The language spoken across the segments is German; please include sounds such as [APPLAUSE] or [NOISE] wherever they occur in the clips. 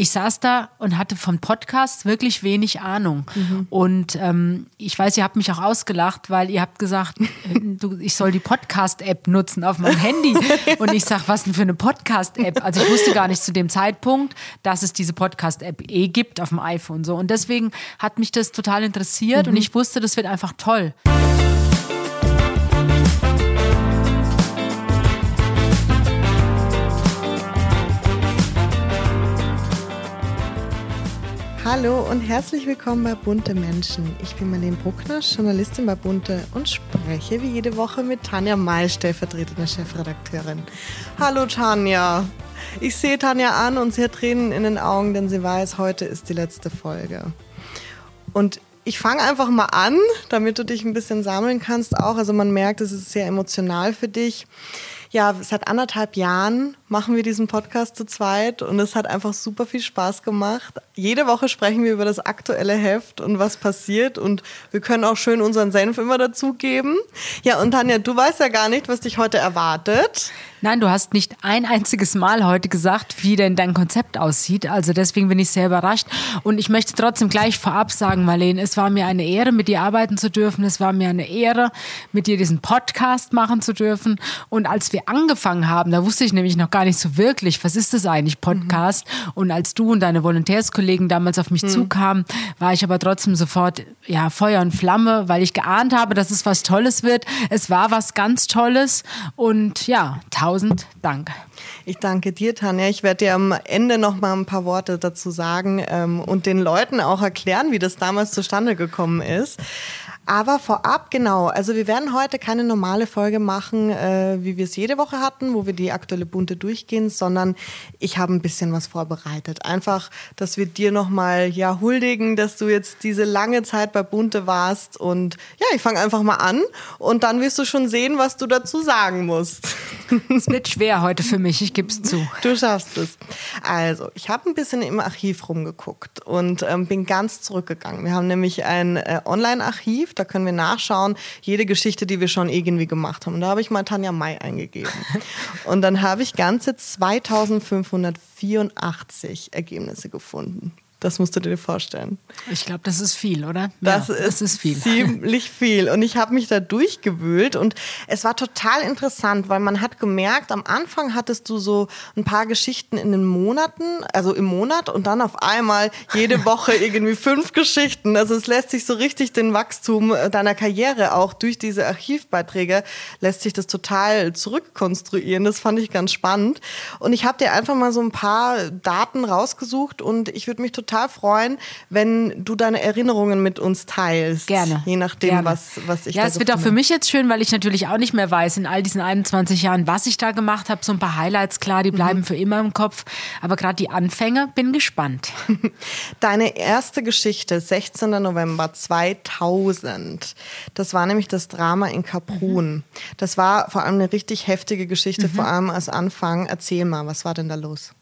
ich saß da und hatte vom Podcast wirklich wenig Ahnung. Mhm. Und ähm, ich weiß, ihr habt mich auch ausgelacht, weil ihr habt gesagt, äh, du, ich soll die Podcast-App nutzen auf meinem Handy. [LAUGHS] Und ich sag, was denn für eine Podcast-App? Also ich wusste gar nicht zu dem Zeitpunkt, dass es diese Podcast-App eh gibt auf dem iPhone. So. Und deswegen hat mich das total interessiert mhm. und ich wusste, das wird einfach toll. Hallo und herzlich willkommen bei Bunte Menschen. Ich bin Marlene Bruckner, Journalistin bei Bunte und spreche wie jede Woche mit Tanja May, stellvertretende Chefredakteurin. Hallo Tanja. Ich sehe Tanja an und sie hat Tränen in den Augen, denn sie weiß, heute ist die letzte Folge. Und ich fange einfach mal an, damit du dich ein bisschen sammeln kannst auch. Also man merkt, es ist sehr emotional für dich. Ja, seit anderthalb Jahren machen wir diesen Podcast zu zweit und es hat einfach super viel Spaß gemacht. Jede Woche sprechen wir über das aktuelle Heft und was passiert und wir können auch schön unseren Senf immer dazugeben. Ja, und Tanja, du weißt ja gar nicht, was dich heute erwartet. Nein, du hast nicht ein einziges Mal heute gesagt, wie denn dein Konzept aussieht. Also deswegen bin ich sehr überrascht. Und ich möchte trotzdem gleich vorab sagen, Marlene, es war mir eine Ehre, mit dir arbeiten zu dürfen. Es war mir eine Ehre, mit dir diesen Podcast machen zu dürfen. Und als wir angefangen haben, da wusste ich nämlich noch gar nicht so wirklich, was ist das eigentlich, Podcast? Mhm. Und als du und deine Volontärskollegen damals auf mich mhm. zukamen, war ich aber trotzdem sofort, ja, Feuer und Flamme, weil ich geahnt habe, dass es was Tolles wird. Es war was ganz Tolles. Und ja, tausend Tausend Dank. Ich danke dir, Tanja. Ich werde dir am Ende noch mal ein paar Worte dazu sagen ähm, und den Leuten auch erklären, wie das damals zustande gekommen ist. Aber vorab, genau, also wir werden heute keine normale Folge machen, äh, wie wir es jede Woche hatten, wo wir die aktuelle Bunte durchgehen, sondern ich habe ein bisschen was vorbereitet. Einfach, dass wir dir nochmal ja, huldigen, dass du jetzt diese lange Zeit bei Bunte warst. Und ja, ich fange einfach mal an und dann wirst du schon sehen, was du dazu sagen musst. [LAUGHS] Es wird schwer heute für mich, ich gebe es zu. Du schaffst es. Also, ich habe ein bisschen im Archiv rumgeguckt und ähm, bin ganz zurückgegangen. Wir haben nämlich ein äh, Online-Archiv, da können wir nachschauen, jede Geschichte, die wir schon irgendwie gemacht haben. Und da habe ich mal Tanja Mai eingegeben. [LAUGHS] Und dann habe ich ganze 2584 Ergebnisse gefunden. Das musst du dir vorstellen. Ich glaube, das ist viel, oder? Das, ja, ist, das ist viel. ziemlich viel. Und ich habe mich da durchgewühlt und es war total interessant, weil man hat gemerkt, am Anfang hattest du so ein paar Geschichten in den Monaten, also im Monat und dann auf einmal jede [LAUGHS] Woche irgendwie fünf Geschichten. Also es lässt sich so richtig den Wachstum deiner Karriere auch durch diese Archivbeiträge lässt sich das total zurückkonstruieren. Das fand ich ganz spannend. Und ich habe dir einfach mal so ein paar Daten rausgesucht und ich würde mich total total freuen, wenn du deine Erinnerungen mit uns teilst. Gerne. Je nachdem, Gerne. was, was ich Ja, es wird auch für mich jetzt schön, weil ich natürlich auch nicht mehr weiß in all diesen 21 Jahren, was ich da gemacht habe. So ein paar Highlights, klar, die bleiben mhm. für immer im Kopf. Aber gerade die Anfänge, bin gespannt. [LAUGHS] Deine erste Geschichte, 16. November 2000. Das war nämlich das Drama in Kaprun. Mhm. Das war vor allem eine richtig heftige Geschichte, mhm. vor allem als Anfang. Erzähl mal, was war denn da los?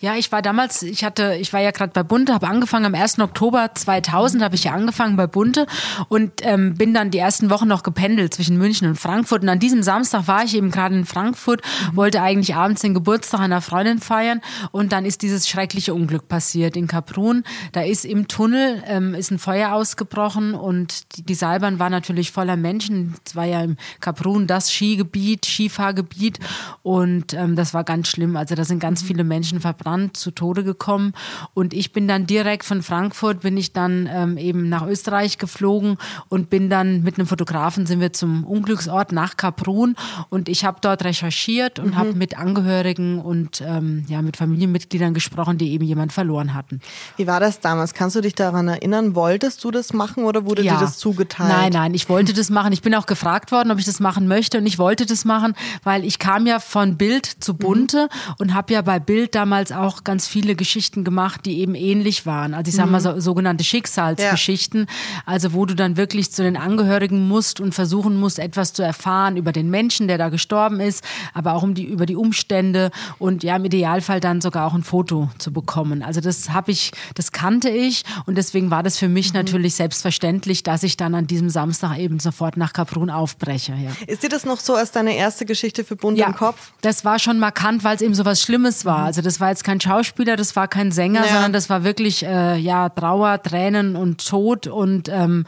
Ja, ich war damals, ich hatte, ich war ja gerade bei Bunte, habe angefangen am 1. Oktober 2000 habe ich ja angefangen bei Bunte und ähm, bin dann die ersten Wochen noch gependelt zwischen München und Frankfurt. Und an diesem Samstag war ich eben gerade in Frankfurt, mhm. wollte eigentlich abends den Geburtstag einer Freundin feiern und dann ist dieses schreckliche Unglück passiert in Kaprun. Da ist im Tunnel ähm, ist ein Feuer ausgebrochen und die, die Seilbahn war natürlich voller Menschen. Es war ja im Kaprun das Skigebiet, Skifahrgebiet und ähm, das war ganz schlimm. Also da sind ganz mhm. viele Menschen verbrannt, zu Tode gekommen. Und ich bin dann direkt von Frankfurt, bin ich dann ähm, eben nach Österreich geflogen und bin dann mit einem Fotografen sind wir zum Unglücksort nach Kaprun. Und ich habe dort recherchiert und mhm. habe mit Angehörigen und ähm, ja, mit Familienmitgliedern gesprochen, die eben jemand verloren hatten. Wie war das damals? Kannst du dich daran erinnern? Wolltest du das machen oder wurde ja. dir das zugeteilt? Nein, nein, ich wollte das machen. Ich bin auch gefragt worden, ob ich das machen möchte und ich wollte das machen, weil ich kam ja von Bild zu Bunte mhm. und habe ja bei Bild damals damals auch ganz viele Geschichten gemacht, die eben ähnlich waren. Also ich sage mal mhm. so, sogenannte Schicksalsgeschichten, ja. also wo du dann wirklich zu den Angehörigen musst und versuchen musst, etwas zu erfahren über den Menschen, der da gestorben ist, aber auch um die, über die Umstände und ja, im Idealfall dann sogar auch ein Foto zu bekommen. Also das habe ich, das kannte ich und deswegen war das für mich mhm. natürlich selbstverständlich, dass ich dann an diesem Samstag eben sofort nach Kaprun aufbreche. Ja. Ist dir das noch so als deine erste Geschichte für Bund ja, im Kopf? Das war schon markant, weil es eben so was Schlimmes war. Also das war jetzt kein Schauspieler, das war kein Sänger, Ja. sondern das war wirklich äh, ja Trauer, Tränen und Tod und ähm,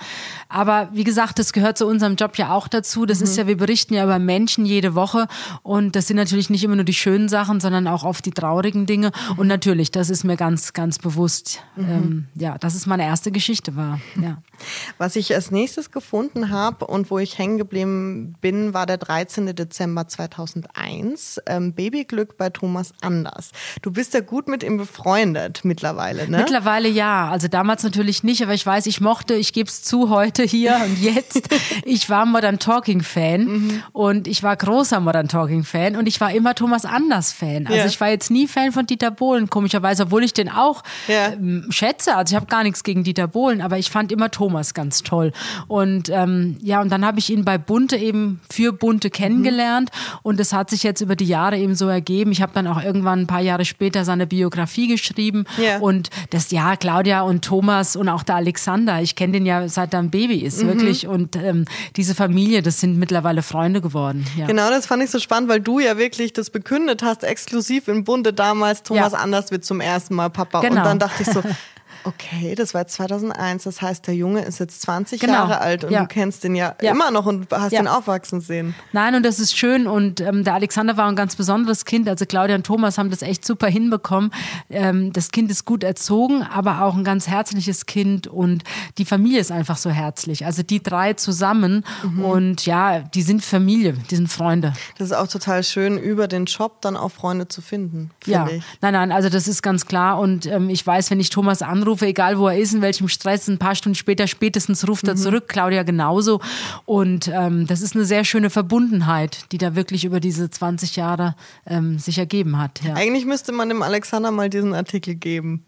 aber wie gesagt, das gehört zu unserem Job ja auch dazu. Das Mhm. ist ja, wir berichten ja über Menschen jede Woche und das sind natürlich nicht immer nur die schönen Sachen, sondern auch oft die traurigen Dinge. Mhm. Und natürlich, das ist mir ganz, ganz bewusst, ähm, ja, dass es meine erste Geschichte war. Ja. [LAUGHS] Was ich als nächstes gefunden habe und wo ich hängen geblieben bin, war der 13. Dezember 2001. Ähm, Babyglück bei Thomas Anders. Du bist ja gut mit ihm befreundet mittlerweile, ne? Mittlerweile ja, also damals natürlich nicht, aber ich weiß, ich mochte, ich gebe es zu heute hier und jetzt, [LAUGHS] ich war Modern Talking Fan Mhm. und ich war großer Modern Talking Fan und ich war immer Thomas Anders Fan. Also Ja. ich war jetzt nie Fan von Dieter Bohlen, komischerweise, obwohl ich den auch Ja. ähm, schätze. Also ich habe gar nichts gegen Dieter Bohlen, aber ich fand immer Thomas ganz toll. Und ähm, ja, und dann habe ich ihn bei Bunte eben für Bunte kennengelernt und es hat sich jetzt über die Jahre eben so ergeben. Ich habe dann auch irgendwann ein paar Jahre später seine Biografie geschrieben Ja. und das ja, Claudia und Thomas und auch der Alexander, ich kenne den ja seit er ein Baby ist, wirklich. Und ähm, diese Familie, das sind mittlerweile Freunde geworden. Ja. Genau, das fand ich so spannend, weil du ja wirklich das bekündet hast, exklusiv in Bunde damals, Thomas Ja. Anders wird zum ersten Mal Papa. Und Genau. dann dachte ich so, [LAUGHS] okay, das war jetzt 2001, das heißt, der Junge ist jetzt 20 Genau. Jahre alt und Ja. du kennst den ja, Ja. immer noch und hast Ja. ihn aufwachsen sehen. Nein, und das ist schön. Und ähm, der Alexander war ein ganz besonderes Kind. Also Claudia und Thomas haben das echt super hinbekommen. Ähm, das Kind ist gut erzogen, aber auch ein ganz herzliches Kind. Und die Familie ist einfach so herzlich. Also die drei zusammen. Und ja, die sind Familie, die sind Freunde. Das ist auch total schön, über den Job dann auch Freunde zu finden, Ja, finde ich. nein, nein, also das ist ganz klar. Und ähm, ich weiß, wenn ich Thomas anrufe, egal wo er ist, in welchem Stress, ein paar Stunden später spätestens ruft Mhm. er zurück, Claudia genauso. Und ähm, das ist eine sehr schöne Verbundenheit, die da wirklich über diese 20 Jahre ähm, sich ergeben hat. Ja. Eigentlich müsste man dem Alexander mal diesen Artikel geben.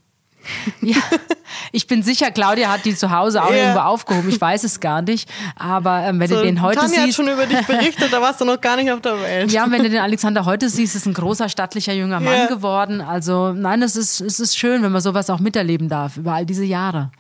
[LAUGHS] ja. Ich bin sicher, Claudia hat die zu Hause auch Ja. irgendwo aufgehoben. Ich weiß es gar nicht. Aber ähm, wenn So, du den heute Tanja hat siehst. schon über dich berichtet, da warst du noch gar nicht auf der Welt. Ja, wenn du den [LAUGHS] Alexander heute siehst, ist ein großer, stattlicher junger Mann geworden. Also nein, es ist, es ist schön, wenn man sowas auch miterleben darf über all diese Jahre.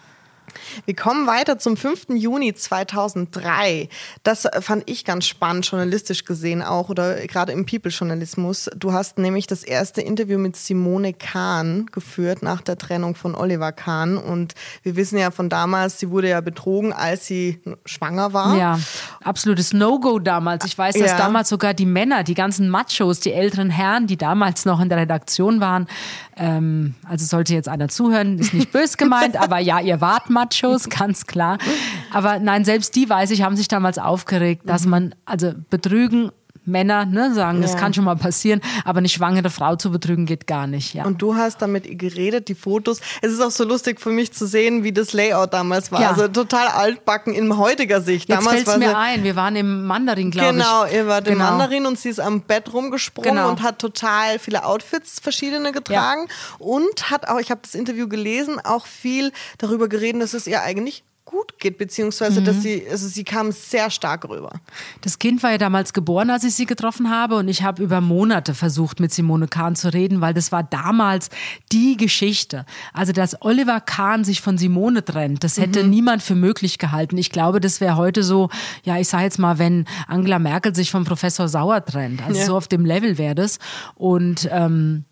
Wir kommen weiter zum 5. Juni 2003. Das fand ich ganz spannend, journalistisch gesehen auch oder gerade im People-Journalismus. Du hast nämlich das erste Interview mit Simone Kahn geführt nach der Trennung von Oliver Kahn. Und wir wissen ja von damals, sie wurde ja betrogen, als sie schwanger war. Ja, absolutes No-Go damals. Ich weiß, dass Ja. damals sogar die Männer, die ganzen Machos, die älteren Herren, die damals noch in der Redaktion waren, ähm, also sollte jetzt einer zuhören, ist nicht bös gemeint, [LAUGHS] aber ja, ihr wart Machos, ganz klar. Aber nein, selbst die, weiß ich, haben sich damals aufgeregt, dass man, also betrügen, Männer ne, sagen, das Ja. kann schon mal passieren, aber eine schwangere Frau zu betrügen geht gar nicht. Ja. Und du hast dann mit ihr geredet, die Fotos. Es ist auch so lustig für mich zu sehen, wie das Layout damals war. Ja. Also total altbacken in heutiger Sicht. Jetzt damals fällt es war mir ein, wir waren im Mandarin, glaube Genau, ich. ihr wart im Genau. Mandarin und sie ist am Bett rumgesprungen Genau. und hat total viele Outfits, verschiedene getragen und hat auch, ich habe das Interview gelesen, auch viel darüber geredet, dass es ihr eigentlich gut geht, beziehungsweise Mhm. dass sie, also sie kam sehr stark rüber. Das Kind war ja damals geboren, als ich sie getroffen habe und ich habe über Monate versucht, mit Simone Kahn zu reden, weil das war damals die Geschichte. Also, dass Oliver Kahn sich von Simone trennt, das hätte Mhm. niemand für möglich gehalten. Ich glaube, das wäre heute so, ja, ich sage jetzt mal, wenn Angela Merkel sich von Professor Sauer trennt. Also Ja. so auf dem Level wäre das. Und ähm,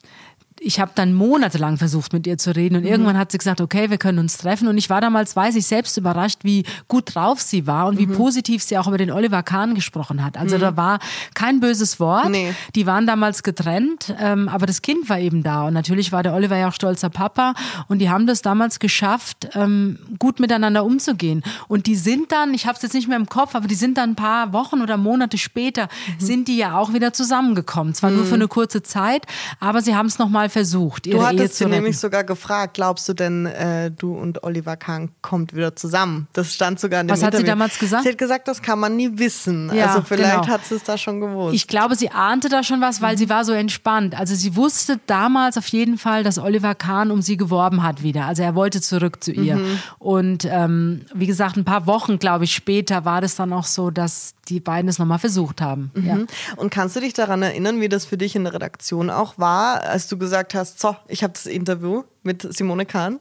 ich habe dann monatelang versucht, mit ihr zu reden und irgendwann hat sie gesagt, okay, wir können uns treffen. Und ich war damals, weiß ich, selbst überrascht, wie gut drauf sie war und wie positiv sie auch über den Oliver Kahn gesprochen hat. Also da war kein böses Wort. Nee. Die waren damals getrennt, ähm, aber das Kind war eben da. Und natürlich war der Oliver ja auch stolzer Papa. Und die haben das damals geschafft, ähm, gut miteinander umzugehen. Und die sind dann, ich habe es jetzt nicht mehr im Kopf, aber die sind dann ein paar Wochen oder Monate später, sind die ja auch wieder zusammengekommen. Zwar nur für eine kurze Zeit, aber sie haben es nochmal versucht, ihre Du Ehe hattest zu sie retten. nämlich sogar gefragt, glaubst du denn, äh, du und Oliver Kahn kommt wieder zusammen? Das stand sogar in dem Was hat sie Interview. damals gesagt? Sie hat gesagt, das kann man nie wissen. Ja, also vielleicht genau. hat sie es da schon gewusst. Ich glaube, sie ahnte da schon was, weil sie war so entspannt. Also sie wusste damals auf jeden Fall, dass Oliver Kahn um sie geworben hat wieder. Also er wollte zurück zu ihr. Und ähm, wie gesagt, ein paar Wochen, glaube ich, später war das dann auch so, dass die beiden es nochmal versucht haben. Ja. Mhm. Und kannst du dich daran erinnern, wie das für dich in der Redaktion auch war, als du gesagt hast, so, ich habe das Interview mit Simone Kahn?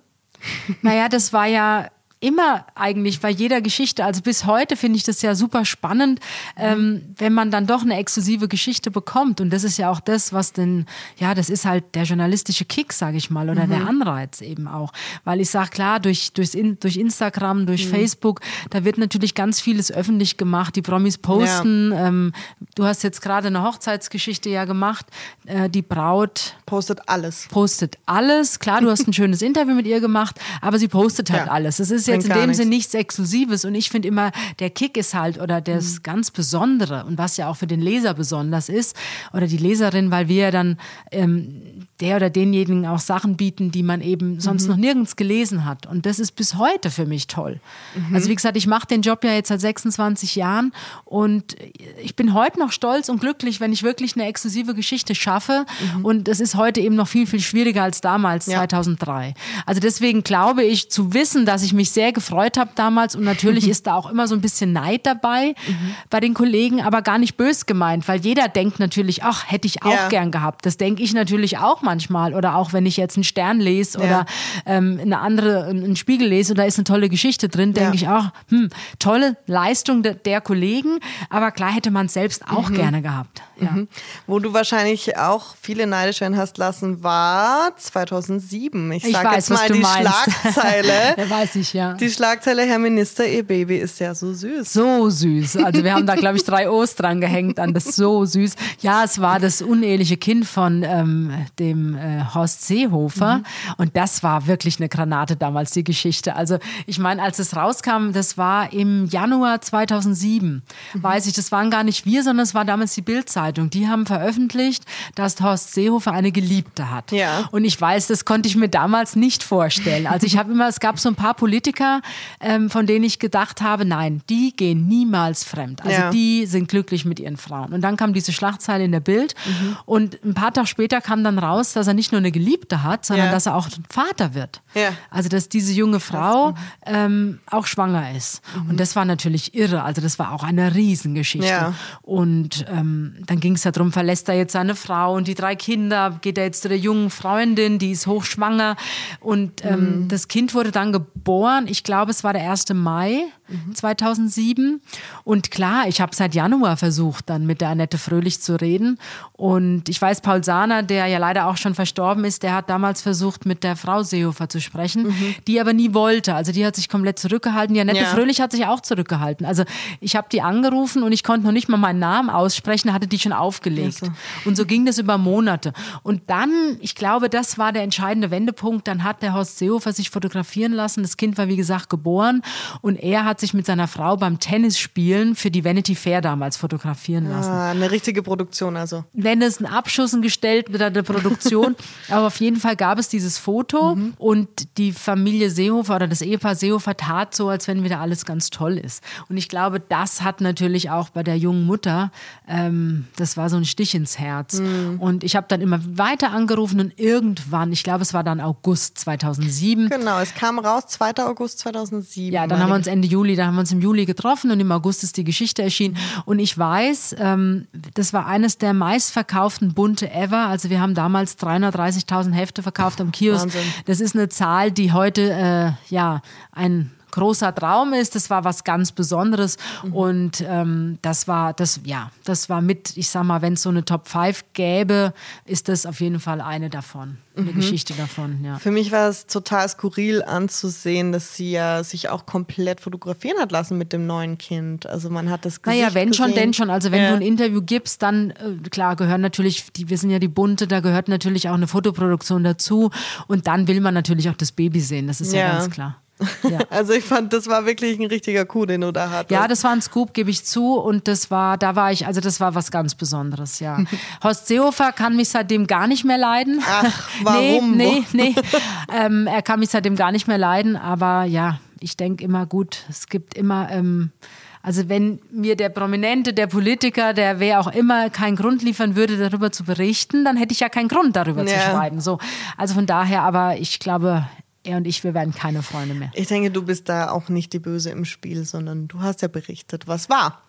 Naja, das war ja immer eigentlich bei jeder Geschichte, also bis heute finde ich das ja super spannend, ähm, wenn man dann doch eine exklusive Geschichte bekommt. Und das ist ja auch das, was denn, ja, das ist halt der journalistische Kick, sage ich mal, oder mhm. der Anreiz eben auch. Weil ich sage, klar, durch, durchs in, durch Instagram, durch mhm. Facebook, da wird natürlich ganz vieles öffentlich gemacht. Die Promis posten. Ja. Ähm, du hast jetzt gerade eine Hochzeitsgeschichte ja gemacht. Äh, die Braut postet alles. Postet alles. Klar, du hast ein schönes Interview mit ihr gemacht, aber sie postet halt ja. alles. Es ist jetzt in dem Sinne nichts Exklusives. Und ich finde immer, der Kick ist halt oder das mhm. ganz Besondere und was ja auch für den Leser besonders ist oder die Leserin, weil wir ja dann ähm, der oder denjenigen auch Sachen bieten, die man eben sonst mhm. noch nirgends gelesen hat. Und das ist bis heute für mich toll. Mhm. Also wie gesagt, ich mache den Job ja jetzt seit 26 Jahren und ich bin heute noch stolz und glücklich, wenn ich wirklich eine exklusive Geschichte schaffe. Mhm. Und das ist heute eben noch viel, viel schwieriger als damals, ja. 2003. Also deswegen glaube ich zu wissen, dass ich mich sehr gefreut habe damals und natürlich [LAUGHS] ist da auch immer so ein bisschen Neid dabei mhm. bei den Kollegen, aber gar nicht bös gemeint, weil jeder denkt natürlich, ach, hätte ich auch ja. gern gehabt. Das denke ich natürlich auch manchmal oder auch wenn ich jetzt einen Stern lese ja. oder ähm, eine andere, einen Spiegel lese und da ist eine tolle Geschichte drin, denke ich auch, hm, tolle Leistung de der Kollegen, aber klar hätte man es selbst auch mhm. gerne gehabt. Mhm. Wo du wahrscheinlich auch viele neidisch werden hast lassen, war 2007. Ich, sage jetzt mal die Schlagzeile. [LAUGHS] ja, weiß ich, ja. Die Schlagzeile, Herr Minister, Ihr Baby ist ja so süß. So süß. Also wir haben da, glaube ich, drei O's dran gehängt an das so süß. Ja, es war das uneheliche Kind von ähm, dem äh, Horst Seehofer. Mhm. Und das war wirklich eine Granate damals, die Geschichte. Also ich meine, als es rauskam, das war im Januar 2007, mhm. weiß ich, das waren gar nicht wir, sondern es war damals die Bildzeitung. Die haben veröffentlicht, dass Horst Seehofer eine Geliebte hat. Ja. Und ich weiß, das konnte ich mir damals nicht vorstellen. Also ich habe immer, es gab so ein paar Politiker, ähm, von denen ich gedacht habe, nein, die gehen niemals fremd. Also ja. die sind glücklich mit ihren Frauen. Und dann kam diese Schlagzeile in der Bild mhm. und ein paar Tage später kam dann raus, dass er nicht nur eine Geliebte hat, sondern ja. dass er auch Vater wird. Ja. Also dass diese junge Frau ähm, auch schwanger ist. Mhm. Und das war natürlich irre. Also das war auch eine Riesengeschichte. Ja. Und ähm, dann ging es darum, verlässt er jetzt seine Frau und die drei Kinder, geht er jetzt zu der jungen Freundin, die ist hochschwanger. Und ähm, mhm. das Kind wurde dann geboren. Ich glaube, es war der 1. Mai mhm. 2007. Und klar, ich habe seit Januar versucht, dann mit der Annette Fröhlich zu reden. Und ich weiß, Paul Sahner, der ja leider auch schon verstorben ist, der hat damals versucht, mit der Frau Seehofer zu sprechen, mhm. die aber nie wollte. Also die hat sich komplett zurückgehalten. Die Annette ja. Fröhlich hat sich auch zurückgehalten. Also ich habe die angerufen und ich konnte noch nicht mal meinen Namen aussprechen, hatte die schon aufgelegt. Also. Und so ging das über Monate. Und dann, ich glaube, das war der entscheidende Wendepunkt. Dann hat der Horst Seehofer sich fotografieren lassen. Das Kind war, wie gesagt, geboren. Und er hat sich mit seiner Frau beim Tennisspielen für die Vanity Fair damals fotografieren lassen. Ah, eine richtige Produktion also. Wenn es ein Abschuss gestellt mit der Produktion, [LAUGHS] aber auf jeden Fall gab es dieses Foto mhm. und die Familie Seehofer oder das Ehepaar Seehofer tat so, als wenn wieder alles ganz toll ist. Und ich glaube, das hat natürlich auch bei der jungen Mutter, ähm, das war so ein Stich ins Herz. Mhm. Und ich habe dann immer weiter angerufen und irgendwann, ich glaube, es war dann August 2007. Genau, es kam raus 2. August 2007. Ja, dann haben wir uns Ende Juli Juli, da haben wir uns im Juli getroffen und im August ist die Geschichte erschienen. Und ich weiß, ähm, das war eines der meistverkauften Bunte ever. Also wir haben damals 330.000 Hefte verkauft am Kiosk. Wahnsinn. Das ist eine Zahl, die heute äh, ja ein großer Traum ist. Das war was ganz Besonderes mhm. und ähm, das war das ja, das war mit, ich sag mal, wenn es so eine Top 5 gäbe, ist das auf jeden Fall eine davon, eine mhm. Geschichte davon. Ja. Für mich war es total skurril anzusehen, dass sie ja sich auch komplett fotografieren hat lassen mit dem neuen Kind. Also man hat das Gesicht Naja, wenn gesehen. schon, denn schon. Also wenn ja. du ein Interview gibst, dann äh, klar gehören natürlich, die, wir sind ja die Bunte, da gehört natürlich auch eine Fotoproduktion dazu und dann will man natürlich auch das Baby sehen. Das ist ja, ja ganz klar. Ja. [LAUGHS] Also ich fand, das war wirklich ein richtiger Coup, den du da hattest. Ja, das war ein Scoop, gebe ich zu. Und das war, da war ich, also das war was ganz Besonderes, ja. [LAUGHS] Horst Seehofer kann mich seitdem gar nicht mehr leiden. Ach, warum? nee, nee, nee. ähm, er kann mich seitdem gar nicht mehr leiden. Aber ja, ich denke immer gut, es gibt immer... Ähm, also wenn mir der Prominente, der Politiker, der wer auch immer keinen Grund liefern würde, darüber zu berichten, dann hätte ich ja keinen Grund, darüber ja. zu schreiben. So, also von daher, aber ich glaube, er und ich, wir werden keine Freunde mehr. Ich denke, du bist da auch nicht die Böse im Spiel, sondern du hast ja berichtet, was war.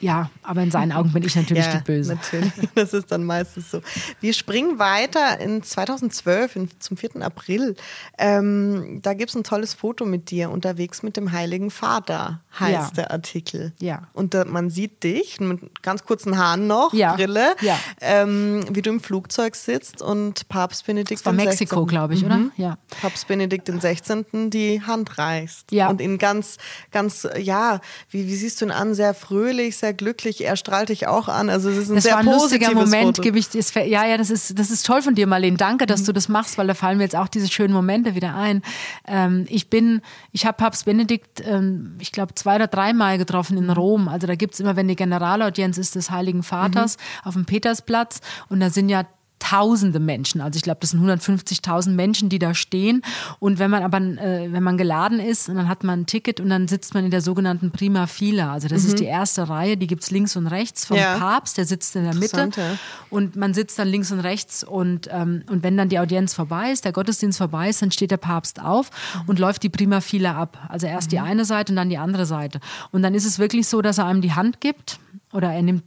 Ja, aber in seinen Augen bin ich natürlich ja, die Böse. Natürlich, das ist dann meistens so. Wir springen weiter in 2012, in, zum 4. April. Ähm, da gibt es ein tolles Foto mit dir unterwegs mit dem Heiligen Vater, heißt ja. der Artikel. Ja. Und da, man sieht dich mit ganz kurzen Haaren noch, ja. Brille, ja. Ähm, wie du im Flugzeug sitzt und Papst Benedikt das war Mexiko, glaube ich, mhm. oder? Ja. Papst Benedikt den 16. die Hand reißt. Ja. Und ihn ganz, ganz, ja, wie, wie siehst du ihn an? Sehr fröhlich, sehr glücklich. Er strahlt dich auch an. Also es ist ein das sehr war ein lustiger Moment, gebe ich das, Ja, ja, das ist, das ist toll von dir, Marlene. Danke, dass mhm. du das machst, weil da fallen mir jetzt auch diese schönen Momente wieder ein. Ähm, ich bin, ich habe Papst Benedikt, ähm, ich glaube, zwei oder dreimal getroffen in Rom. Also da gibt es immer, wenn die Generalaudienz ist des Heiligen Vaters mhm. auf dem Petersplatz und da sind ja tausende Menschen. Also ich glaube, das sind 150.000 Menschen, die da stehen. Und wenn man aber, äh, wenn man geladen ist, und dann hat man ein Ticket und dann sitzt man in der sogenannten Prima Fila. Also das mhm. ist die erste Reihe, die gibt es links und rechts vom ja. Papst, der sitzt in der Mitte. Ja. Und man sitzt dann links und rechts und, ähm, und wenn dann die Audienz vorbei ist, der Gottesdienst vorbei ist, dann steht der Papst auf und läuft die Prima Fila ab. Also erst mhm. die eine Seite und dann die andere Seite. Und dann ist es wirklich so, dass er einem die Hand gibt oder er nimmt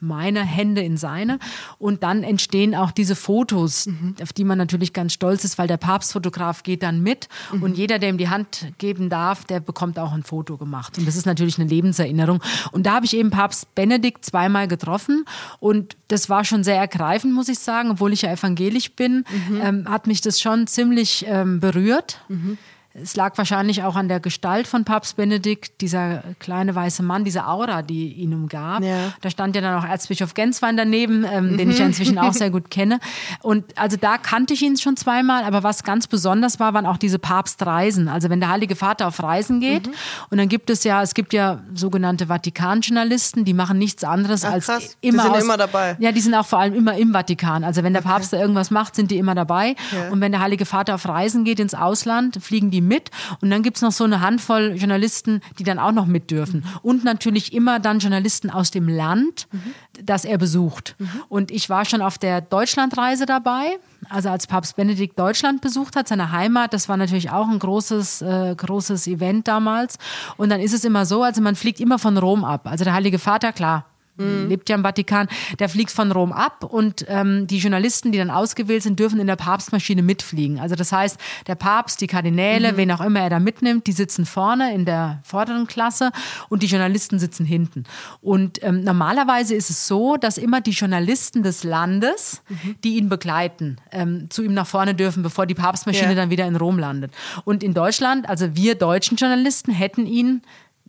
meine Hände in seine. Und dann entstehen auch diese Fotos, mhm. auf die man natürlich ganz stolz ist, weil der Papstfotograf geht dann mit mhm. und jeder, der ihm die Hand geben darf, der bekommt auch ein Foto gemacht. Und das ist natürlich eine Lebenserinnerung. Und da habe ich eben Papst Benedikt zweimal getroffen und das war schon sehr ergreifend, muss ich sagen, obwohl ich ja evangelisch bin, mhm. ähm, hat mich das schon ziemlich ähm, berührt. Mhm. Es lag wahrscheinlich auch an der Gestalt von Papst Benedikt, dieser kleine weiße Mann, diese Aura, die ihn umgab. Ja. Da stand ja dann auch Erzbischof Genswein daneben, ähm, mhm. den ich ja inzwischen auch sehr [LAUGHS] gut kenne. Und also da kannte ich ihn schon zweimal, aber was ganz besonders war, waren auch diese Papstreisen. Also wenn der Heilige Vater auf Reisen geht mhm. und dann gibt es ja, es gibt ja sogenannte Vatikanjournalisten, die machen nichts anderes Ach, als krass. immer. Die sind aus, immer dabei. Ja, die sind auch vor allem immer im Vatikan. Also wenn der Papst okay. da irgendwas macht, sind die immer dabei. Ja. Und wenn der Heilige Vater auf Reisen geht ins Ausland, fliegen die mit und dann gibt es noch so eine Handvoll Journalisten, die dann auch noch mit dürfen. Mhm. Und natürlich immer dann Journalisten aus dem Land, mhm. das er besucht. Mhm. Und ich war schon auf der Deutschlandreise dabei, also als Papst Benedikt Deutschland besucht hat, seine Heimat, das war natürlich auch ein großes, äh, großes Event damals. Und dann ist es immer so, also man fliegt immer von Rom ab. Also der Heilige Vater, klar, mhm. lebt ja im Vatikan, der fliegt von Rom ab und ähm, die Journalisten, die dann ausgewählt sind, dürfen in der Papstmaschine mitfliegen. Also das heißt, der Papst, die Kardinäle, mhm. wen auch immer er da mitnimmt, die sitzen vorne in der vorderen Klasse und die Journalisten sitzen hinten. Und ähm, normalerweise ist es so, dass immer die Journalisten des Landes, mhm. die ihn begleiten, ähm, zu ihm nach vorne dürfen, bevor die Papstmaschine ja. dann wieder in Rom landet. Und in Deutschland, also wir deutschen Journalisten hätten ihn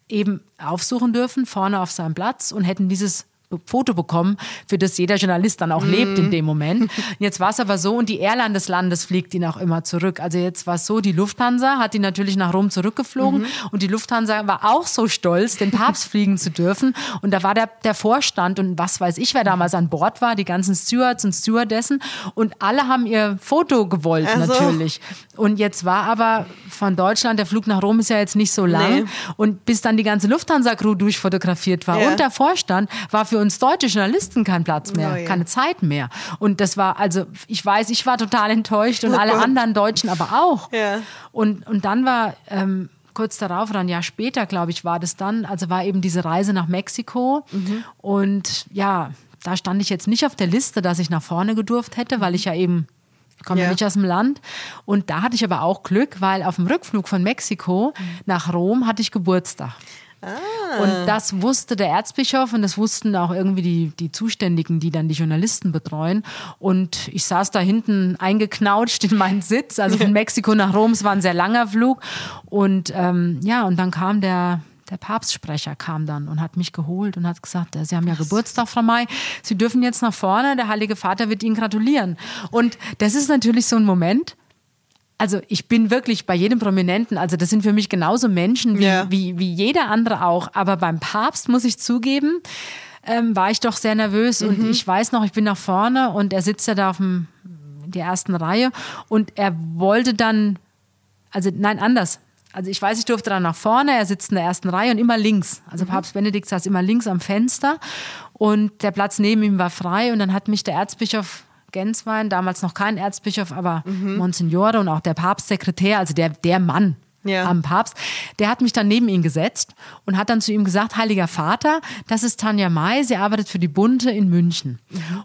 eben aufsuchen dürfen, vorne auf seinem Platz und hätten dieses Foto bekommen, für das jeder Journalist dann auch mhm. lebt in dem Moment. Jetzt war es aber so und die Airline des Landes fliegt ihn auch immer zurück. Also jetzt war es so, die Lufthansa hat ihn natürlich nach Rom zurückgeflogen mhm. und die Lufthansa war auch so stolz, den Papst fliegen zu dürfen. Und da war der, der Vorstand und was weiß ich, wer damals an Bord war, die ganzen Stewards und Stewardessen und alle haben ihr Foto gewollt also. natürlich. Und jetzt war aber von Deutschland, der Flug nach Rom ist ja jetzt nicht so lang nee. und bis dann die ganze Lufthansa-Crew durchfotografiert war ja. und der Vorstand war für uns uns deutsche Journalisten keinen Platz mehr, oh, ja. keine Zeit mehr. Und das war, also ich weiß, ich war total enttäuscht und oh alle Gott. anderen Deutschen aber auch. Ja. Und, und dann war ähm, kurz darauf oder ein Jahr später, glaube ich, war das dann, also war eben diese Reise nach Mexiko. Mhm. Und ja, da stand ich jetzt nicht auf der Liste, dass ich nach vorne gedurft hätte, weil ich ja eben komme ja. nicht aus dem Land. Und da hatte ich aber auch Glück, weil auf dem Rückflug von Mexiko mhm. nach Rom hatte ich Geburtstag. Ah. Und das wusste der Erzbischof und das wussten auch irgendwie die, die Zuständigen, die dann die Journalisten betreuen. Und ich saß da hinten eingeknautscht in meinen Sitz, also von [LAUGHS] Mexiko nach Rom, es war ein sehr langer Flug. Und ähm, ja, und dann kam der, der Papstsprecher kam dann und hat mich geholt und hat gesagt, Sie haben ja Geburtstag, Frau May, Sie dürfen jetzt nach vorne, der Heilige Vater wird Ihnen gratulieren. Und das ist natürlich so ein Moment, also ich bin wirklich bei jedem Prominenten, also das sind für mich genauso Menschen wie, ja. wie, wie jeder andere auch. Aber beim Papst muss ich zugeben, ähm, war ich doch sehr nervös mhm. und ich weiß noch, ich bin nach vorne und er sitzt ja da auf dem, der ersten Reihe und er wollte dann, also nein, anders. Also ich weiß, ich durfte dann nach vorne, er sitzt in der ersten Reihe und immer links. Also mhm. Papst Benedikt saß immer links am Fenster und der Platz neben ihm war frei und dann hat mich der Erzbischof Genswein, damals noch kein Erzbischof, aber mhm. Monsignore und auch der Papstsekretär, also der, der Mann, Ja. am Papst, der hat mich dann neben ihn gesetzt und hat dann zu ihm gesagt, Heiliger Vater, das ist Tanja May, sie arbeitet für die Bunte in München.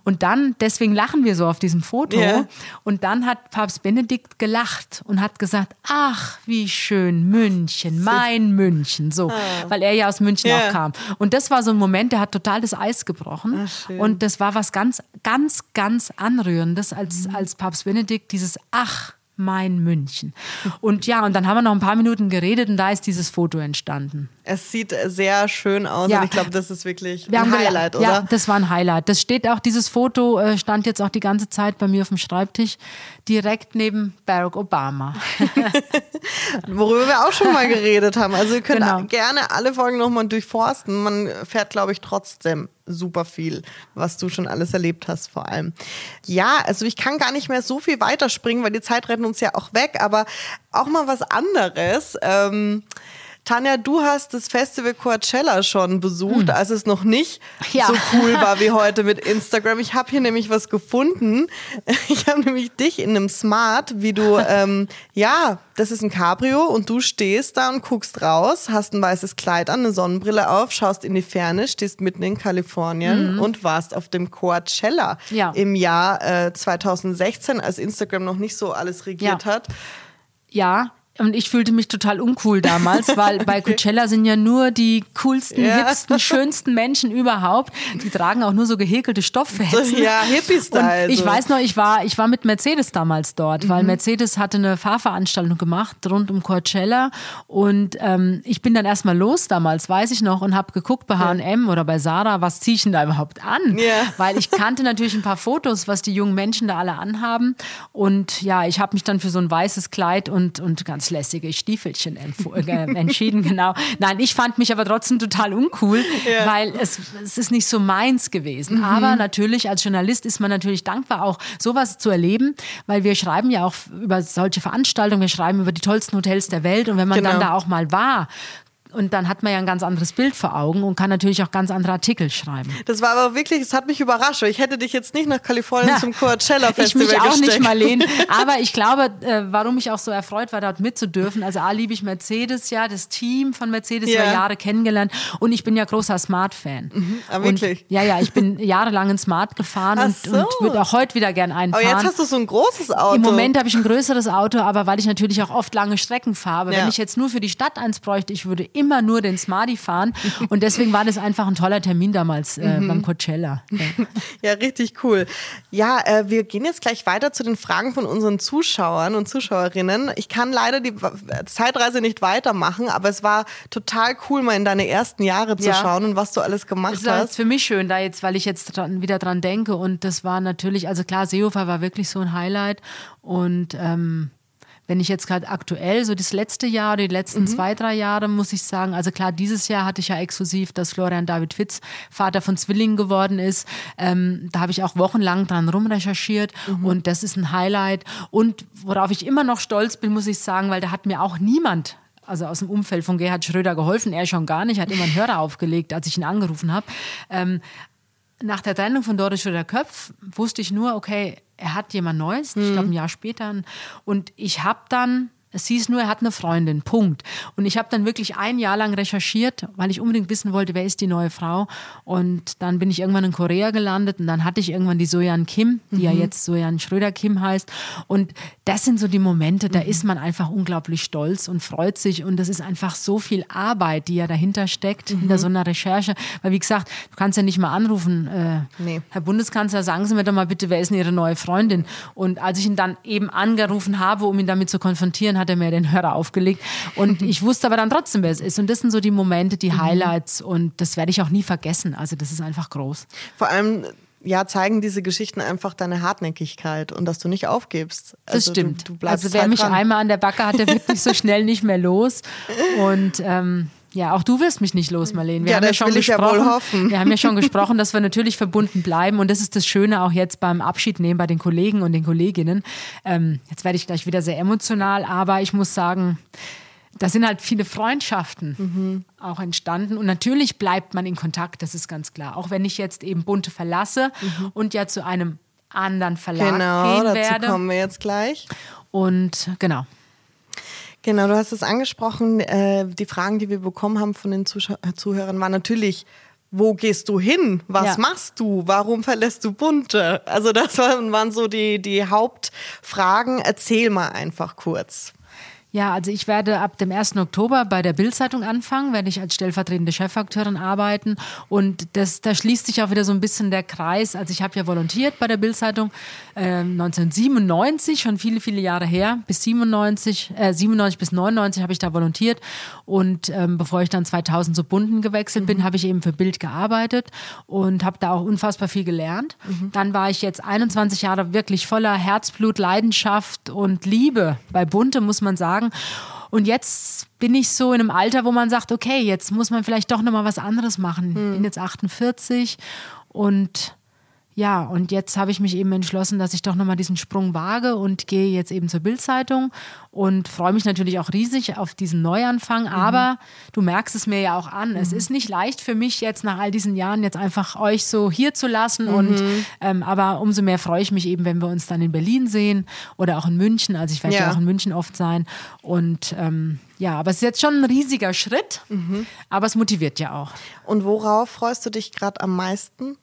Und dann, deswegen lachen wir so auf diesem Foto, Ja. und dann hat Papst Benedikt gelacht und hat gesagt, ach, wie schön, München, [LAUGHS] mein München, so, weil er ja aus München Ja. auch kam. Und das war so ein Moment, der hat total das Eis gebrochen. Ach, und das war was ganz, ganz, ganz Anrührendes, als, Mhm. als Papst Benedikt dieses Ach, mein München. Und ja, und dann haben wir noch ein paar Minuten geredet und da ist dieses Foto entstanden. Es sieht sehr schön aus Ja. und ich glaube, das ist wirklich Wir ein Highlight, oder? Ja, das war ein Highlight. Das steht auch, dieses Foto äh, stand jetzt auch die ganze Zeit bei mir auf dem Schreibtisch, direkt neben Barack Obama. [LAUGHS] Worüber wir auch schon mal [LAUGHS] geredet haben. Also ihr könnt Genau. gerne alle Folgen nochmal durchforsten. Man fährt, glaube ich, trotzdem super viel, was du schon alles erlebt hast vor allem. Ja, also ich kann gar nicht mehr so viel weiterspringen, weil die Zeit rennt uns ja auch weg, aber auch mal was anderes. Ähm, Tanja, du hast das Festival Coachella schon besucht, als es noch nicht Hm. [LAUGHS] Ja. so cool war wie heute mit Instagram. Ich habe hier nämlich was gefunden. [LAUGHS] Ich habe nämlich dich in einem Smart, wie du, [LAUGHS] ähm, ja, das ist ein Cabrio und du stehst da und guckst raus, hast ein weißes Kleid an, eine Sonnenbrille auf, schaust in die Ferne, stehst mitten in Kalifornien und warst auf dem Coachella Mhm. Ja. im Jahr äh, 2016, als Instagram noch nicht so alles regiert Ja. hat. Ja, und ich fühlte mich total uncool damals, [LAUGHS] weil bei Coachella sind ja nur die coolsten, Ja. hipsten, schönsten Menschen überhaupt. Die tragen auch nur so gehäkelte Stoffwesten. Ja, Hippie-Style, Und ich so. weiß noch, ich war, ich war mit Mercedes damals dort, Mhm. weil Mercedes hatte eine Fahrveranstaltung gemacht rund um Coachella und ähm, ich bin dann erstmal los damals, weiß ich noch, und habe geguckt bei H&M oder bei Sarah, was ziehe ich denn da überhaupt an? Ja. Weil ich kannte natürlich ein paar Fotos, was die jungen Menschen da alle anhaben und ja, ich habe mich dann für so ein weißes Kleid und, und ganz lässige Stiefelchen äh, [LAUGHS] entschieden, genau. Nein, ich fand mich aber trotzdem total uncool, Ja. weil es, es ist nicht so meins gewesen. Aber natürlich, als Journalist ist man natürlich dankbar, auch sowas zu erleben, weil wir schreiben ja auch über solche Veranstaltungen, wir schreiben über die tollsten Hotels der Welt und wenn man Genau. dann da auch mal war, und dann hat man ja ein ganz anderes Bild vor Augen und kann natürlich auch ganz andere Artikel schreiben. Das war aber wirklich, es hat mich überrascht. Ich hätte dich jetzt nicht nach Kalifornien Ja. zum Coachella [LAUGHS] Ich Festival mich auch gesteckt. nicht, Marlene. [LAUGHS] Aber ich glaube, äh, warum ich auch so erfreut war, dort mitzudürfen. Also A, liebe ich Mercedes, ja, das Team von Mercedes Ja. über Jahre kennengelernt. Und ich bin ja großer Smart-Fan. ah, wirklich? Und, ja, ja, ich bin [LAUGHS] jahrelang in Smart gefahren und, so. und würde auch heute wieder gern einen Aber jetzt hast du so ein großes Auto. Im Moment habe ich ein größeres Auto, aber weil ich natürlich auch oft lange Strecken fahre. Ja. Wenn ich jetzt nur für die Stadt eins bräuchte, ich würde immer nur den Smarty fahren. [LAUGHS] Und deswegen war das einfach ein toller Termin damals äh, Mhm. beim Coachella. Ja. [LAUGHS] Ja, richtig cool. Ja, äh, wir gehen jetzt gleich weiter zu den Fragen von unseren Zuschauern und Zuschauerinnen. Ich kann leider die Zeitreise nicht weitermachen, aber es war total cool, mal in deine ersten Jahre zu Ja. schauen und was du alles gemacht Das ist jetzt hast. für mich schön, da jetzt, weil ich jetzt dran, wieder dran denke. Und das war natürlich, also klar, Seehofer war wirklich so ein Highlight. Und ähm, wenn ich jetzt gerade aktuell, so das letzte Jahr, die letzten zwei, drei Jahre, muss ich sagen, also klar, dieses Jahr hatte ich ja exklusiv, dass Florian David Fitz Vater von Zwillingen geworden ist. Ähm, da habe ich auch wochenlang dran rumrecherchiert und das ist ein Highlight. Und worauf ich immer noch stolz bin, muss ich sagen, weil da hat mir auch niemand also aus dem Umfeld von Gerhard Schröder geholfen, er schon gar nicht, hat immer einen Hörer [LAUGHS] aufgelegt, als ich ihn angerufen habe. Ähm, nach der Trennung von Doris Schröder-Köpf wusste ich nur, okay, er hat jemand Neues, ich glaube ein Jahr später. Und ich habe dann, es hieß nur, er hat eine Freundin, Punkt. Und ich habe dann wirklich ein Jahr lang recherchiert, weil ich unbedingt wissen wollte, wer ist die neue Frau. Und dann bin ich irgendwann in Korea gelandet und dann hatte ich irgendwann die Sojan Kim, die ja jetzt Sojan Schröder-Kim heißt. Und das sind so die Momente, da ist man einfach unglaublich stolz und freut sich. Und das ist einfach so viel Arbeit, die ja dahinter steckt, hinter so einer Recherche. Weil wie gesagt, du kannst ja nicht mal anrufen, äh, Nee. Herr Bundeskanzler, sagen Sie mir doch mal bitte, wer ist denn Ihre neue Freundin? Und als ich ihn dann eben angerufen habe, um ihn damit zu konfrontieren, hat er mir den Hörer aufgelegt. Und [LAUGHS] ich wusste aber dann trotzdem, wer es ist. Und das sind so die Momente, die Highlights. Und das werde ich auch nie vergessen. Also das ist einfach groß. Vor allem ja, zeigen diese Geschichten einfach deine Hartnäckigkeit und dass du nicht aufgibst. Das Also stimmt. Du, du also wer halt mich dran. einmal an der Backe hat, der wird mich so [LAUGHS] schnell nicht mehr los. Und ähm, ja, auch du wirst mich nicht los, Marlene. Wir Ja, haben ja das schon will ich ja gesprochen. wohl hoffen. Wir haben ja schon gesprochen, dass wir natürlich verbunden bleiben. Und das ist das Schöne auch jetzt beim Abschied nehmen bei den Kollegen und den Kolleginnen. Ähm, jetzt werde ich gleich wieder sehr emotional, aber ich muss sagen, da sind halt viele Freundschaften Mhm. auch entstanden. Und natürlich bleibt man in Kontakt, das ist ganz klar. Auch wenn ich jetzt eben Bunte verlasse und ja zu einem anderen Verlag Mhm. Genau, gehen dazu werde. kommen wir jetzt gleich. Und genau. Genau, du hast es angesprochen. Äh, die Fragen, die wir bekommen haben von den Zuschau äh, Zuhörern, waren natürlich, wo gehst du hin? Was ja. machst du? Warum verlässt du Bunte? Also das waren, [LAUGHS] waren so die, die Hauptfragen. Erzähl mal einfach kurz. Ja, also ich werde ab dem 1. Oktober bei der Bildzeitung anfangen, werde ich als stellvertretende Chefakteurin arbeiten und das, da schließt sich auch wieder so ein bisschen der Kreis. Also ich habe ja volontiert bei der Bildzeitung äh, 1997, schon viele, viele Jahre her, bis 97, äh, 97 bis 99 habe ich da volontiert und ähm, bevor ich dann 2000 zu Bunden gewechselt mhm. bin, habe ich eben für Bild gearbeitet und habe da auch unfassbar viel gelernt. Mhm. Dann war ich jetzt 21 Jahre wirklich voller Herzblut, Leidenschaft und Liebe bei Bunte, muss man sagen sagen. Und jetzt bin ich so in einem Alter, wo man sagt, okay, jetzt muss man vielleicht doch nochmal was anderes machen. Ich bin hm. jetzt 48 und ja, und jetzt habe ich mich eben entschlossen, dass ich doch nochmal diesen Sprung wage und gehe jetzt eben zur Bildzeitung und freue mich natürlich auch riesig auf diesen Neuanfang. Mhm. Aber du merkst es mir ja auch an. Mhm. Es ist nicht leicht für mich jetzt nach all diesen Jahren jetzt einfach euch so hier zu lassen. Mhm. Und ähm, aber umso mehr freue ich mich eben, wenn wir uns dann in Berlin sehen oder auch in München. Also ich werde ja, ja auch in München oft sein. Und ähm, ja, aber es ist jetzt schon ein riesiger Schritt, mhm. aber es motiviert ja auch. Und worauf freust du dich gerade am meisten?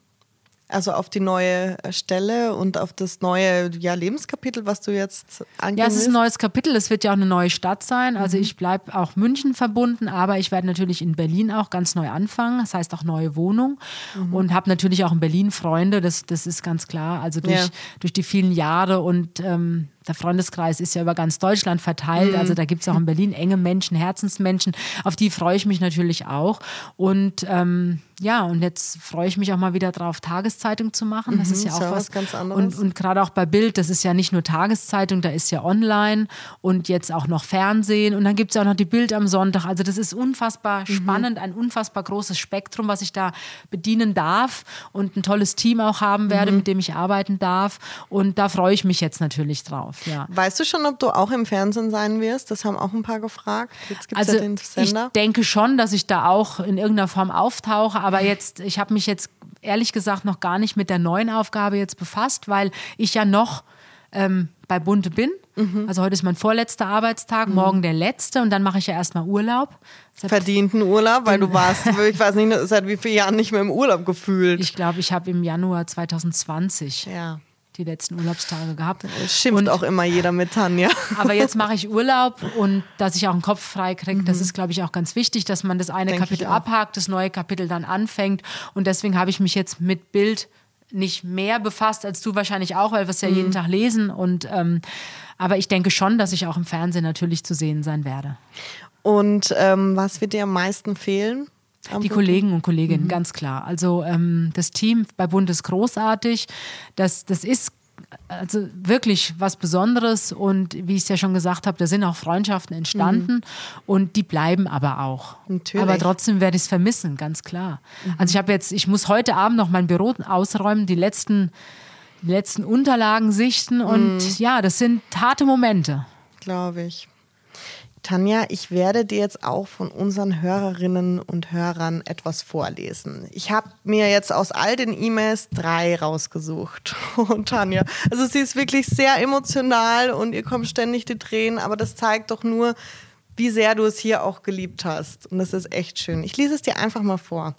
Also auf die neue Stelle und auf das neue ja, Lebenskapitel, was du jetzt angehst? Ja, es ist ein neues Kapitel. Es wird ja auch eine neue Stadt sein. Also mhm. ich bleibe auch München verbunden, aber ich werde natürlich in Berlin auch ganz neu anfangen. Das heißt auch neue Wohnung mhm. und habe natürlich auch in Berlin Freunde. Das, das ist ganz klar. Also durch, ja. durch die vielen Jahre und ähm, der Freundeskreis ist ja über ganz Deutschland verteilt. Mhm. Also da gibt es auch in Berlin enge Menschen, Herzensmenschen. Auf die freue ich mich natürlich auch. Und ähm, ja, und jetzt freue ich mich auch mal wieder drauf, Tageszeitung zu machen. Das mhm, ist ja auch was, was ganz anderes. Und, und gerade auch bei Bild, das ist ja nicht nur Tageszeitung, da ist ja online und jetzt auch noch Fernsehen. Und dann gibt es ja auch noch die Bild am Sonntag. Also das ist unfassbar mhm. spannend, ein unfassbar großes Spektrum, was ich da bedienen darf und ein tolles Team auch haben werde, mhm. mit dem ich arbeiten darf. Und da freue ich mich jetzt natürlich drauf auf, ja. Weißt du schon, ob du auch im Fernsehen sein wirst? Das haben auch ein paar gefragt. Jetzt gibt's also ja den Sender. ich denke schon, dass ich da auch in irgendeiner Form auftauche, aber jetzt, ich habe mich jetzt ehrlich gesagt noch gar nicht mit der neuen Aufgabe jetzt befasst, weil ich ja noch ähm, bei Bunte bin. Mhm. Also heute ist mein vorletzter Arbeitstag, mhm. morgen der letzte und dann mache ich ja erstmal Urlaub. Verdienten Urlaub, weil du warst, [LAUGHS] ich weiß nicht, seit wie vielen Jahren nicht mehr im Urlaub gefühlt. Ich glaube, ich habe im Januar 2020 ja die letzten Urlaubstage gehabt. Schimpft und, auch immer jeder mit Tanja. [LAUGHS] Aber jetzt mache ich Urlaub und dass ich auch einen Kopf frei kriege, mhm. das ist, glaube ich, auch ganz wichtig, dass man das eine Denk Kapitel abhakt, das neue Kapitel dann anfängt. Und deswegen habe ich mich jetzt mit Bild nicht mehr befasst als du wahrscheinlich auch, weil wir es ja mhm. jeden Tag lesen. Und ähm, aber ich denke schon, dass ich auch im Fernsehen natürlich zu sehen sein werde. Und ähm, was wird dir am meisten fehlen? Die Kollegen und Kolleginnen, mhm. ganz klar. Also ähm, das Team bei Bund ist großartig. Das, das ist also wirklich was Besonderes und wie ich es ja schon gesagt habe, da sind auch Freundschaften entstanden mhm. und die bleiben aber auch. Natürlich. Aber trotzdem werde ich es vermissen, ganz klar. Mhm. Also ich habe jetzt, ich muss heute Abend noch mein Büro ausräumen, die letzten, die letzten Unterlagen sichten und mhm. ja, das sind harte Momente. Glaube ich. Tanja, ich werde dir jetzt auch von unseren Hörerinnen und Hörern etwas vorlesen. Ich habe mir jetzt aus all den E-Mails drei rausgesucht. [LAUGHS] Und Tanja, also sie ist wirklich sehr emotional und ihr kommt ständig die Tränen, aber das zeigt doch nur, wie sehr du es hier auch geliebt hast. Und das ist echt schön. Ich lese es dir einfach mal vor.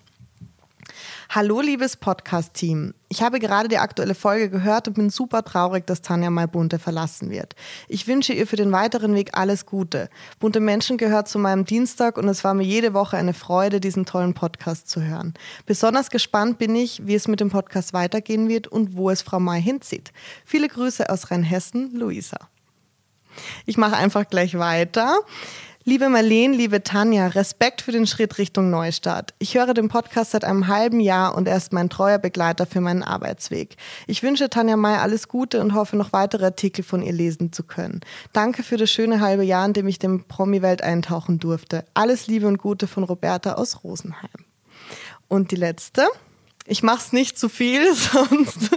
Hallo, liebes Podcast-Team. Ich habe gerade die aktuelle Folge gehört und bin super traurig, dass Tanja mal Bunte verlassen wird. Ich wünsche ihr für den weiteren Weg alles Gute. Bunte Menschen gehört zu meinem Dienstag und es war mir jede Woche eine Freude, diesen tollen Podcast zu hören. Besonders gespannt bin ich, wie es mit dem Podcast weitergehen wird und wo es Frau May hinzieht. Viele Grüße aus Rheinhessen, Luisa. Ich mache einfach gleich weiter. Liebe Marlene, liebe Tanja, Respekt für den Schritt Richtung Neustart. Ich höre den Podcast seit einem halben Jahr und er ist mein treuer Begleiter für meinen Arbeitsweg. Ich wünsche Tanja May alles Gute und hoffe, noch weitere Artikel von ihr lesen zu können. Danke für das schöne halbe Jahr, in dem ich dem Promi-Welt eintauchen durfte. Alles Liebe und Gute von Roberta aus Rosenheim. Und die letzte. Ich mach's nicht zu viel, [LAUGHS] sonst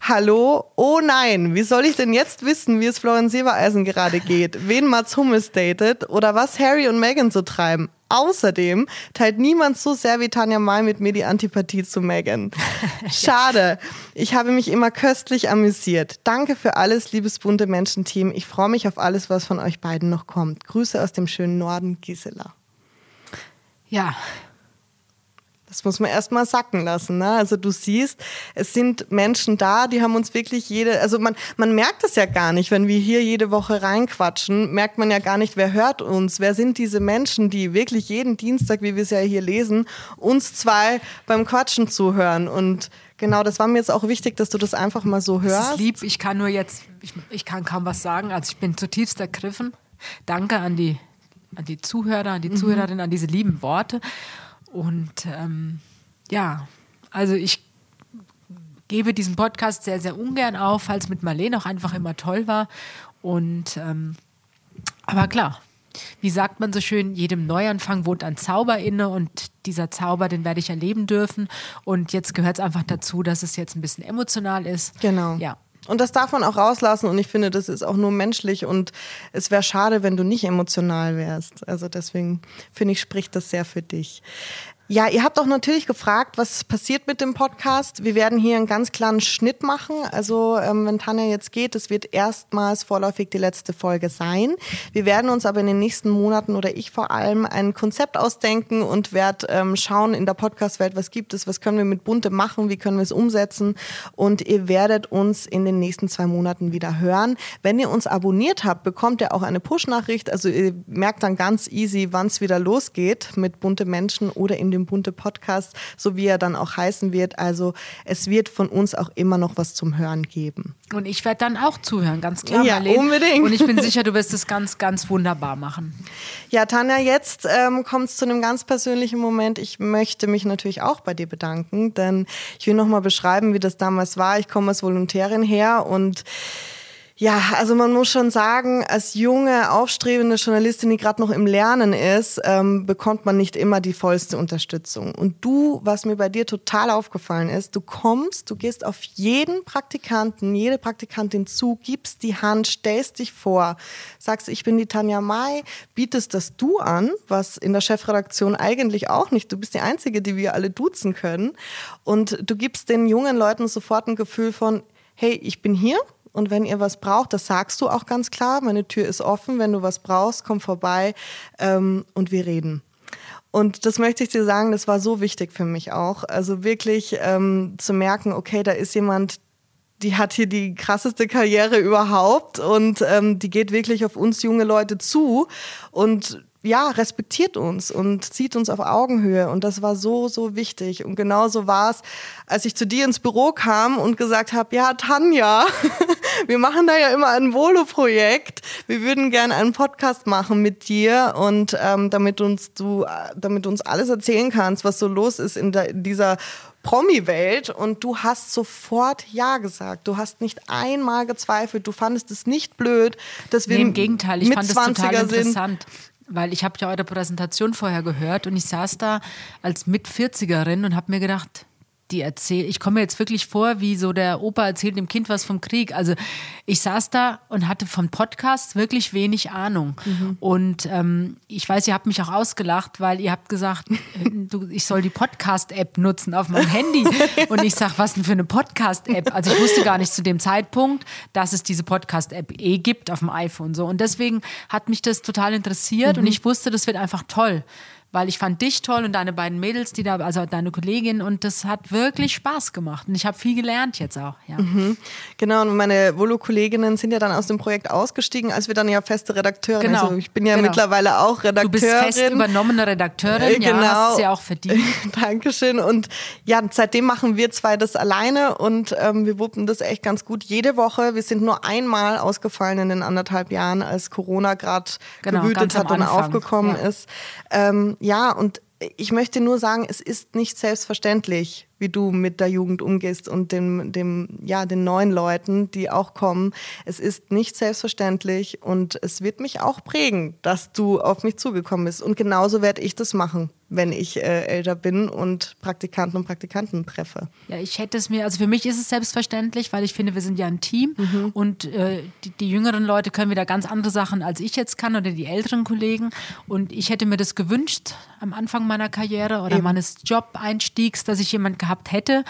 Hallo? Oh nein, wie soll ich denn jetzt wissen, wie es Florian Silbereisen gerade geht? Wen Mats Hummels datet oder was Harry und Meghan so treiben? außerdem teilt niemand so sehr wie Tanja May mit mir die Antipathie zu Megan. [LAUGHS] Schade. Ich habe mich immer köstlich amüsiert. Danke für alles, liebes bunte Menschenteam. Ich freue mich auf alles, was von euch beiden noch kommt. Grüße aus dem schönen Norden, Gisela. Ja, das muss man erst mal sacken lassen. Ne? Also du siehst, es sind Menschen da, die haben uns wirklich jede, also man, man merkt es ja gar nicht, wenn wir hier jede Woche reinquatschen, merkt man ja gar nicht, wer hört uns, wer sind diese Menschen, die wirklich jeden Dienstag, wie wir es ja hier lesen, uns zwei beim Quatschen zuhören. Und genau, das war mir jetzt auch wichtig, dass du das einfach mal so hörst. Das ist lieb, ich kann nur jetzt, ich, ich kann kaum was sagen, also ich bin zutiefst ergriffen. Danke an die, an die Zuhörer, an die mhm. Zuhörerinnen, an diese lieben Worte. Und ähm, ja, also ich gebe diesen Podcast sehr, sehr ungern auf, falls mit Marlene auch einfach immer toll war. Und ähm, aber klar, wie sagt man so schön, jedem Neuanfang wohnt ein Zauber inne und dieser Zauber, den werde ich erleben dürfen. Und jetzt gehört es einfach dazu, dass es jetzt ein bisschen emotional ist. Genau. Ja. Und das darf man auch rauslassen und ich finde, das ist auch nur menschlich und es wäre schade, wenn du nicht emotional wärst. Also deswegen finde ich, spricht das sehr für dich. Ja, ihr habt auch natürlich gefragt, was passiert mit dem Podcast. Wir werden hier einen ganz klaren Schnitt machen. Also ähm, wenn Tanja jetzt geht, es wird erstmals vorläufig die letzte Folge sein. Wir werden uns aber in den nächsten Monaten oder ich vor allem ein Konzept ausdenken und werde ähm, schauen in der Podcast-Welt, was gibt es, was können wir mit Bunte machen, wie können wir es umsetzen. Und ihr werdet uns in den nächsten zwei Monaten wieder hören. Wenn ihr uns abonniert habt, bekommt ihr auch eine Push-Nachricht. Also ihr merkt dann ganz easy, wann es wieder losgeht mit bunte Menschen oder in dem dem Bunte Podcast, so wie er dann auch heißen wird. Also es wird von uns auch immer noch was zum Hören geben. Und ich werde dann auch zuhören, ganz klar. Ja, Marlene. unbedingt. Und ich bin [LAUGHS] sicher, du wirst es ganz, ganz wunderbar machen. Ja, Tanja, jetzt ähm, kommt es zu einem ganz persönlichen Moment. Ich möchte mich natürlich auch bei dir bedanken, denn ich will noch mal beschreiben, wie das damals war. Ich komme als Volontärin her und ja, also man muss schon sagen, als junge, aufstrebende Journalistin, die gerade noch im Lernen ist, ähm, bekommt man nicht immer die vollste Unterstützung. Und du, was mir bei dir total aufgefallen ist, du kommst, du gehst auf jeden Praktikanten, jede Praktikantin zu, gibst die Hand, stellst dich vor, sagst, ich bin die Tanja Mai, bietest das Du an, was in der Chefredaktion eigentlich auch nicht. Du bist die Einzige, die wir alle duzen können. Und du gibst den jungen Leuten sofort ein Gefühl von, hey, ich bin hier, und wenn ihr was braucht, das sagst du auch ganz klar. Meine Tür ist offen. Wenn du was brauchst, komm vorbei ähm, und wir reden. Und das möchte ich dir sagen, das war so wichtig für mich auch. Also wirklich ähm, zu merken, okay, da ist jemand, die hat hier die krasseste Karriere überhaupt und ähm, die geht wirklich auf uns junge Leute zu. Und ja, respektiert uns und zieht uns auf Augenhöhe. Und das war so, so wichtig. Und genauso war es, als ich zu dir ins Büro kam und gesagt habe, ja, Tanja, [LAUGHS] wir machen da ja immer ein Volo-Projekt. Wir würden gerne einen Podcast machen mit dir und ähm, damit uns du, damit du uns alles erzählen kannst, was so los ist in, der, in dieser Promi-Welt und du hast sofort Ja gesagt. Du hast nicht einmal gezweifelt. Du fandest es nicht blöd, dass wir nee, im Gegenteil, ich fand es total interessant. Sind weil ich habe ja eure Präsentation vorher gehört und ich saß da als Mit-40erin und habe mir gedacht, die erzählt, ich komme mir jetzt wirklich vor, wie so der Opa erzählt dem Kind was vom Krieg. Also ich saß da und hatte vom Podcast wirklich wenig Ahnung. Mhm. Und ähm, ich weiß, ihr habt mich auch ausgelacht, weil ihr habt gesagt, äh, du, ich soll die Podcast-App nutzen auf meinem Handy. [LAUGHS] Und ich sag, was denn für eine Podcast-App? Also ich wusste gar nicht zu dem Zeitpunkt, dass es diese Podcast-App eh gibt auf dem iPhone. So. Und deswegen hat mich das total interessiert mhm. und ich wusste, das wird einfach toll weil ich fand dich toll und deine beiden Mädels, die da, also deine Kollegin und das hat wirklich Spaß gemacht und ich habe viel gelernt jetzt auch. Ja. Mhm. Genau und meine Volo-Kolleginnen sind ja dann aus dem Projekt ausgestiegen, als wir dann ja feste Redakteurin. Genau. Also ich bin ja genau. mittlerweile auch Redakteurin. Du bist fest übernommene Redakteurin, äh, genau. ja, hast ja auch verdient. [LAUGHS] Dankeschön und ja, seitdem machen wir zwei das alleine und ähm, wir wuppen das echt ganz gut jede Woche. Wir sind nur einmal ausgefallen in den anderthalb Jahren, als Corona gerade genau, gewütet hat und aufgekommen ja. ist. Ähm, ja, und ich möchte nur sagen, es ist nicht selbstverständlich, wie du mit der Jugend umgehst und dem, dem, ja, den neuen Leuten, die auch kommen. Es ist nicht selbstverständlich und es wird mich auch prägen, dass du auf mich zugekommen bist. Und genauso werde ich das machen wenn ich äh, älter bin und Praktikanten und Praktikanten treffe. Ja, ich hätte es mir, also für mich ist es selbstverständlich, weil ich finde, wir sind ja ein Team mhm. und äh, die, die, jüngeren Leute können wieder ganz andere Sachen, als ich jetzt kann oder die älteren Kollegen. Und ich hätte mir das gewünscht am Anfang meiner Karriere oder Eben. meines Job-Einstiegs, dass ich jemand gehabt hätte.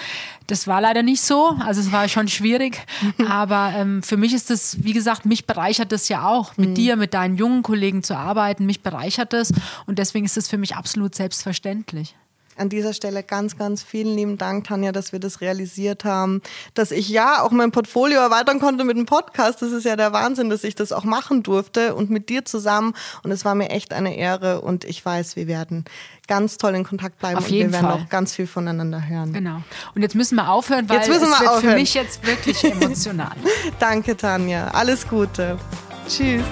Das war leider nicht so, also es war schon schwierig. [LAUGHS] Aber ähm, für mich ist das, wie gesagt, mich bereichert das ja auch, mit mhm. dir, mit deinen jungen Kollegen zu arbeiten. Mich bereichert das und deswegen ist es für mich absolut selbstverständlich selbstverständlich. An dieser Stelle ganz, ganz vielen lieben Dank, Tanja, dass wir das realisiert haben, dass ich ja auch mein Portfolio erweitern konnte mit dem Podcast. Das ist ja der Wahnsinn, dass ich das auch machen durfte und mit dir zusammen. Und es war mir echt eine Ehre und ich weiß, wir werden ganz toll in Kontakt bleiben Auf jeden und wir werden Fall. auch ganz viel voneinander hören. Genau. Und jetzt müssen wir aufhören, weil jetzt müssen wir es wird aufhören. für mich jetzt wirklich [LAUGHS] emotional. Danke, Tanja. Alles Gute. Tschüss.